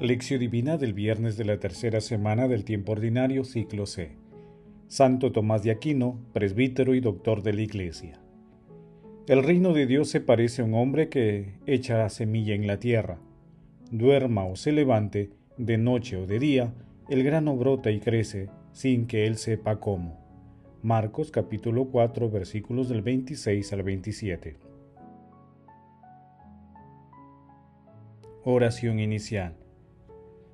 Lección Divina del viernes de la tercera semana del tiempo ordinario, ciclo C. Santo Tomás de Aquino, presbítero y doctor de la Iglesia. El reino de Dios se parece a un hombre que echa la semilla en la tierra. Duerma o se levante, de noche o de día, el grano brota y crece, sin que él sepa cómo. Marcos capítulo 4 versículos del 26 al 27. Oración inicial.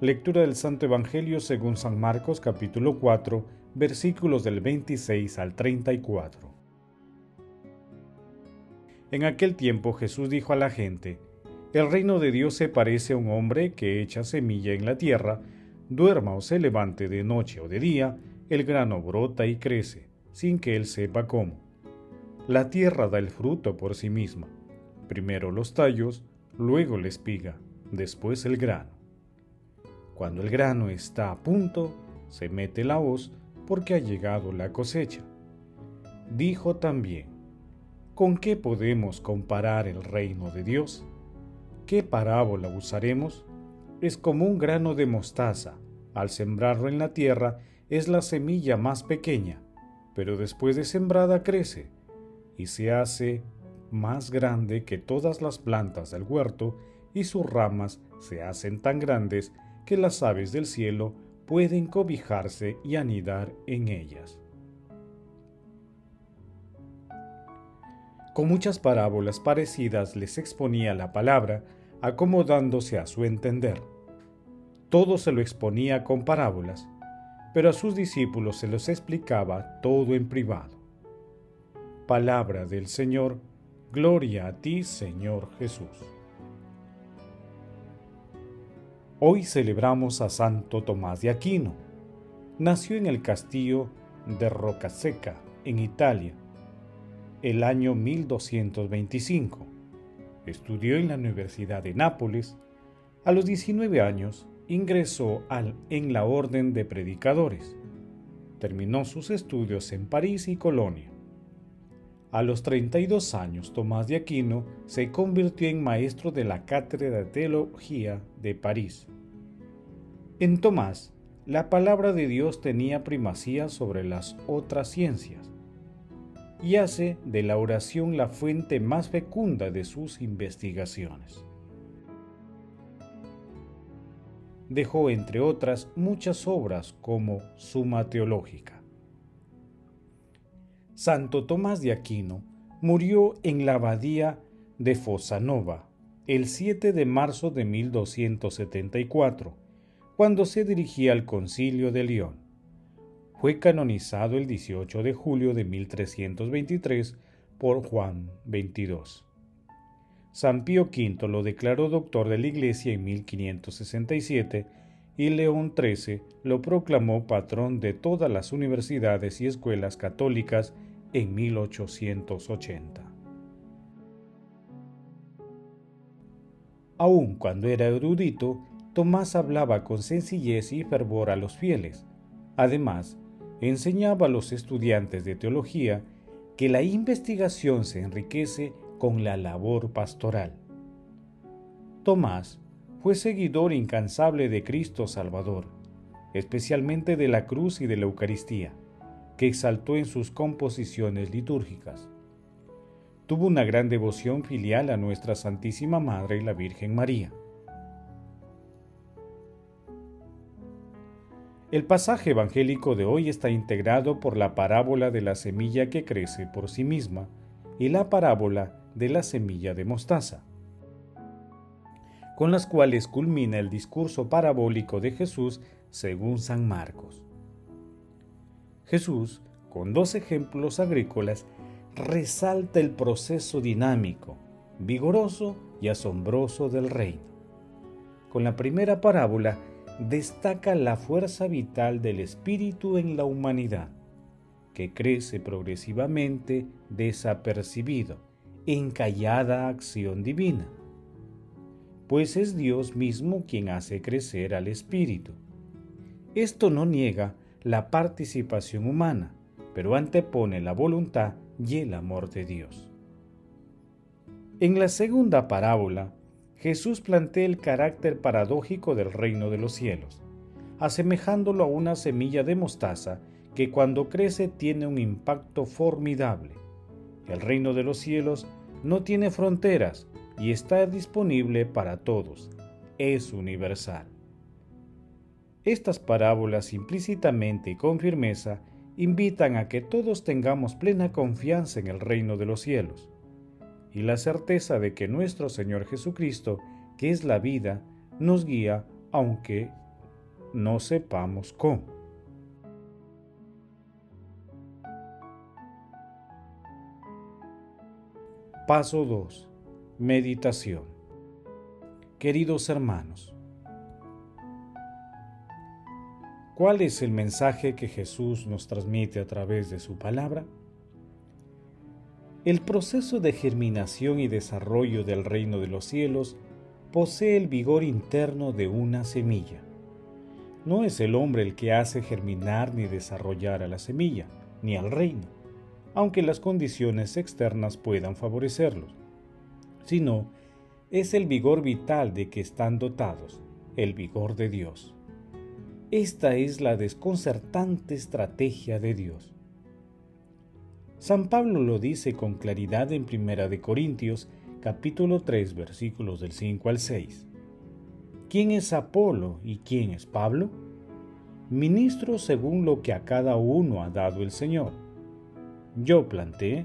Lectura del Santo Evangelio según San Marcos capítulo 4 versículos del 26 al 34. En aquel tiempo Jesús dijo a la gente, El reino de Dios se parece a un hombre que echa semilla en la tierra, duerma o se levante de noche o de día, el grano brota y crece, sin que él sepa cómo. La tierra da el fruto por sí misma, primero los tallos, luego la espiga, después el grano. Cuando el grano está a punto, se mete la hoz porque ha llegado la cosecha. Dijo también, ¿con qué podemos comparar el reino de Dios? ¿Qué parábola usaremos? Es como un grano de mostaza. Al sembrarlo en la tierra es la semilla más pequeña, pero después de sembrada crece y se hace más grande que todas las plantas del huerto y sus ramas se hacen tan grandes que las aves del cielo pueden cobijarse y anidar en ellas. Con muchas parábolas parecidas les exponía la palabra, acomodándose a su entender. Todo se lo exponía con parábolas, pero a sus discípulos se los explicaba todo en privado. Palabra del Señor, gloria a ti, Señor Jesús. Hoy celebramos a Santo Tomás de Aquino. Nació en el castillo de Rocaseca, en Italia, el año 1225. Estudió en la Universidad de Nápoles. A los 19 años ingresó al, en la Orden de Predicadores. Terminó sus estudios en París y Colonia. A los 32 años, Tomás de Aquino se convirtió en maestro de la Cátedra de Teología de París. En Tomás, la palabra de Dios tenía primacía sobre las otras ciencias y hace de la oración la fuente más fecunda de sus investigaciones. Dejó, entre otras, muchas obras como Suma Teológica. Santo Tomás de Aquino murió en la abadía de Fosanova el 7 de marzo de 1274 cuando se dirigía al concilio de León. Fue canonizado el 18 de julio de 1323 por Juan XXII. San Pío V lo declaró doctor de la Iglesia en 1567 y León XIII lo proclamó patrón de todas las universidades y escuelas católicas en 1880. Aun cuando era erudito, Tomás hablaba con sencillez y fervor a los fieles. Además, enseñaba a los estudiantes de teología que la investigación se enriquece con la labor pastoral. Tomás fue seguidor incansable de Cristo Salvador, especialmente de la cruz y de la Eucaristía, que exaltó en sus composiciones litúrgicas. Tuvo una gran devoción filial a nuestra Santísima Madre y la Virgen María El pasaje evangélico de hoy está integrado por la parábola de la semilla que crece por sí misma y la parábola de la semilla de mostaza, con las cuales culmina el discurso parabólico de Jesús según San Marcos. Jesús, con dos ejemplos agrícolas, resalta el proceso dinámico, vigoroso y asombroso del reino. Con la primera parábola, destaca la fuerza vital del espíritu en la humanidad, que crece progresivamente desapercibido en callada acción divina, pues es Dios mismo quien hace crecer al espíritu. Esto no niega la participación humana, pero antepone la voluntad y el amor de Dios. En la segunda parábola, Jesús plantea el carácter paradójico del reino de los cielos, asemejándolo a una semilla de mostaza que cuando crece tiene un impacto formidable. El reino de los cielos no tiene fronteras y está disponible para todos. Es universal. Estas parábolas implícitamente y con firmeza invitan a que todos tengamos plena confianza en el reino de los cielos y la certeza de que nuestro Señor Jesucristo, que es la vida, nos guía aunque no sepamos cómo. Paso 2. Meditación. Queridos hermanos, ¿cuál es el mensaje que Jesús nos transmite a través de su palabra? El proceso de germinación y desarrollo del reino de los cielos posee el vigor interno de una semilla. No es el hombre el que hace germinar ni desarrollar a la semilla, ni al reino, aunque las condiciones externas puedan favorecerlos, sino es el vigor vital de que están dotados, el vigor de Dios. Esta es la desconcertante estrategia de Dios San Pablo lo dice con claridad en Primera de Corintios, capítulo 3, versículos del 5 al 6. ¿Quién es Apolo y quién es Pablo? Ministros según lo que a cada uno ha dado el Señor. Yo planté,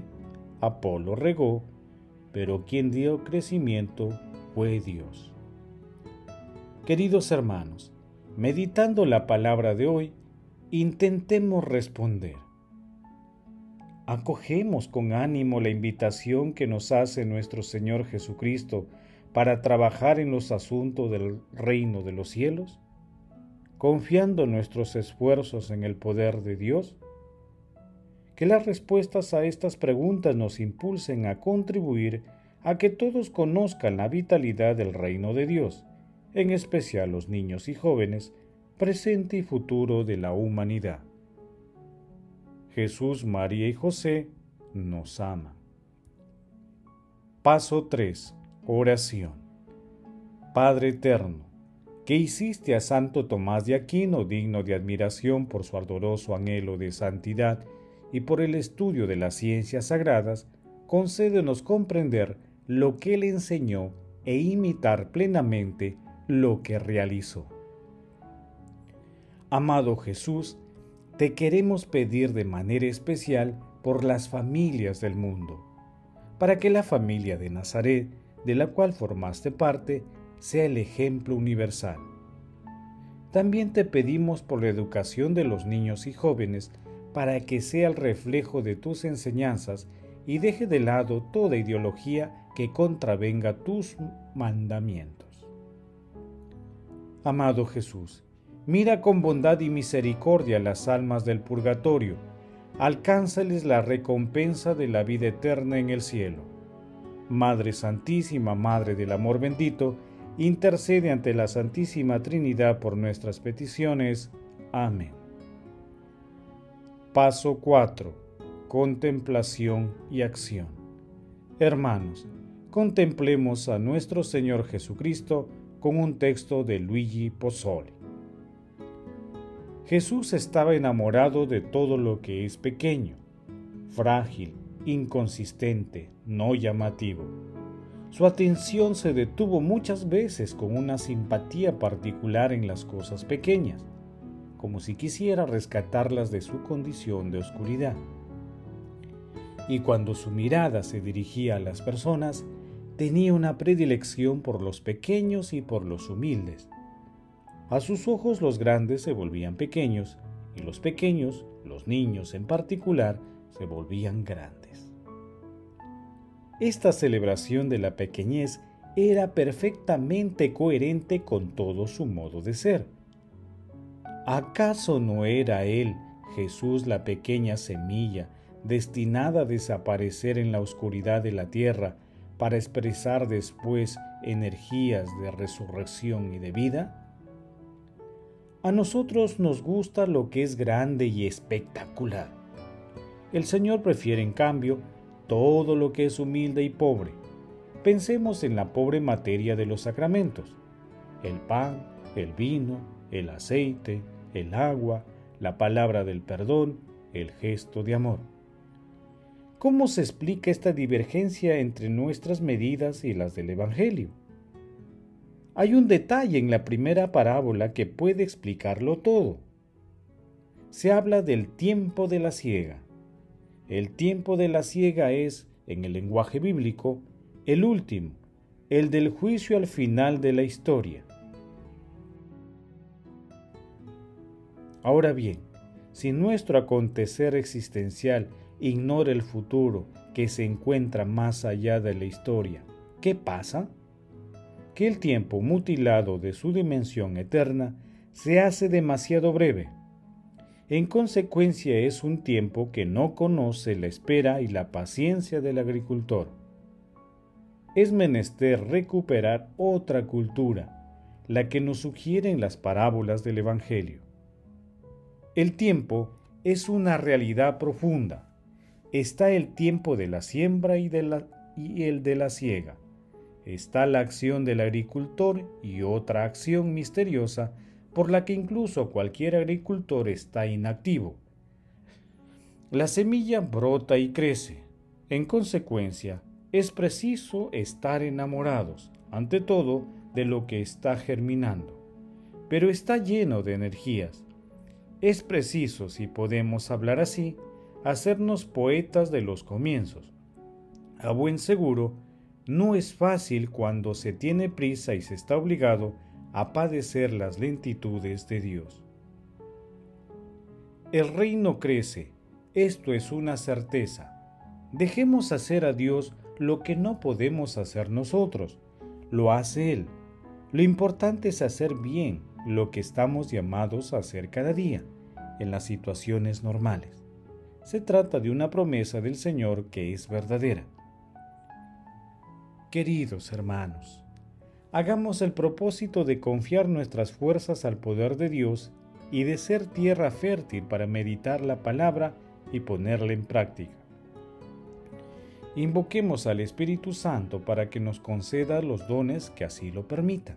Apolo regó, pero quien dio crecimiento fue Dios. Queridos hermanos, meditando la palabra de hoy, intentemos responder acogemos con ánimo la invitación que nos hace nuestro Señor Jesucristo para trabajar en los asuntos del reino de los cielos, confiando nuestros esfuerzos en el poder de Dios? Que las respuestas a estas preguntas nos impulsen a contribuir a que todos conozcan la vitalidad del reino de Dios, en especial los niños y jóvenes, presente y futuro de la humanidad. Jesús, María y José nos aman. Paso 3. Oración. Padre eterno, que hiciste a Santo Tomás de Aquino digno de admiración por su ardoroso anhelo de santidad y por el estudio de las ciencias sagradas, concédenos comprender lo que él enseñó e imitar plenamente lo que realizó. Amado Jesús, te queremos pedir de manera especial por las familias del mundo, para que la familia de Nazaret, de la cual formaste parte, sea el ejemplo universal. También te pedimos por la educación de los niños y jóvenes, para que sea el reflejo de tus enseñanzas y deje de lado toda ideología que contravenga tus mandamientos. Amado Jesús, Mira con bondad y misericordia las almas del purgatorio, alcánzales la recompensa de la vida eterna en el cielo. Madre Santísima, Madre del Amor bendito, intercede ante la Santísima Trinidad por nuestras peticiones. Amén. Paso 4. Contemplación y acción. Hermanos, contemplemos a nuestro Señor Jesucristo con un texto de Luigi Pozzoli. Jesús estaba enamorado de todo lo que es pequeño, frágil, inconsistente, no llamativo. Su atención se detuvo muchas veces con una simpatía particular en las cosas pequeñas, como si quisiera rescatarlas de su condición de oscuridad. Y cuando su mirada se dirigía a las personas, tenía una predilección por los pequeños y por los humildes a sus ojos los grandes se volvían pequeños y los pequeños, los niños en particular, se volvían grandes. Esta celebración de la pequeñez era perfectamente coherente con todo su modo de ser, ¿Acaso no era Él, Jesús, la pequeña semilla, destinada a desaparecer en la oscuridad de la tierra para expresar después energías de resurrección y de vida? A nosotros nos gusta lo que es grande y espectacular. El Señor prefiere, en cambio, todo lo que es humilde y pobre. Pensemos en la pobre materia de los sacramentos. El pan, el vino, el aceite, el agua, la palabra del perdón, el gesto de amor. ¿Cómo se explica esta divergencia entre nuestras medidas y las del Evangelio? Hay un detalle en la primera parábola que puede explicarlo todo. Se habla del tiempo de la ciega. El tiempo de la ciega es, en el lenguaje bíblico, el último, el del juicio al final de la historia. Ahora bien, si nuestro acontecer existencial ignora el futuro que se encuentra más allá de la historia, ¿qué pasa? Que el tiempo mutilado de su dimensión eterna se hace demasiado breve. En consecuencia es un tiempo que no conoce la espera y la paciencia del agricultor. Es menester recuperar otra cultura, la que nos sugieren las parábolas del Evangelio. El tiempo es una realidad profunda. Está el tiempo de la siembra y, y el de la siega está la acción del agricultor y otra acción misteriosa por la que incluso cualquier agricultor está inactivo. La semilla brota y crece. En consecuencia, es preciso estar enamorados, ante todo, de lo que está germinando. Pero está lleno de energías. Es preciso, si podemos hablar así, hacernos poetas de los comienzos. A buen seguro, no es fácil cuando se tiene prisa y se está obligado a padecer las lentitudes de Dios. El reino crece, esto es una certeza. Dejemos hacer a Dios lo que no podemos hacer nosotros, lo hace Él. Lo importante es hacer bien lo que estamos llamados a hacer cada día, en las situaciones normales. Se trata de una promesa del Señor que es verdadera. Queridos hermanos, hagamos el propósito de confiar nuestras fuerzas al poder de Dios y de ser tierra fértil para meditar la palabra y ponerla en práctica. Invoquemos al Espíritu Santo para que nos conceda los dones que así lo permitan.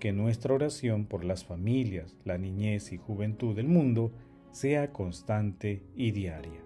Que nuestra oración por las familias, la niñez y juventud del mundo sea constante y diaria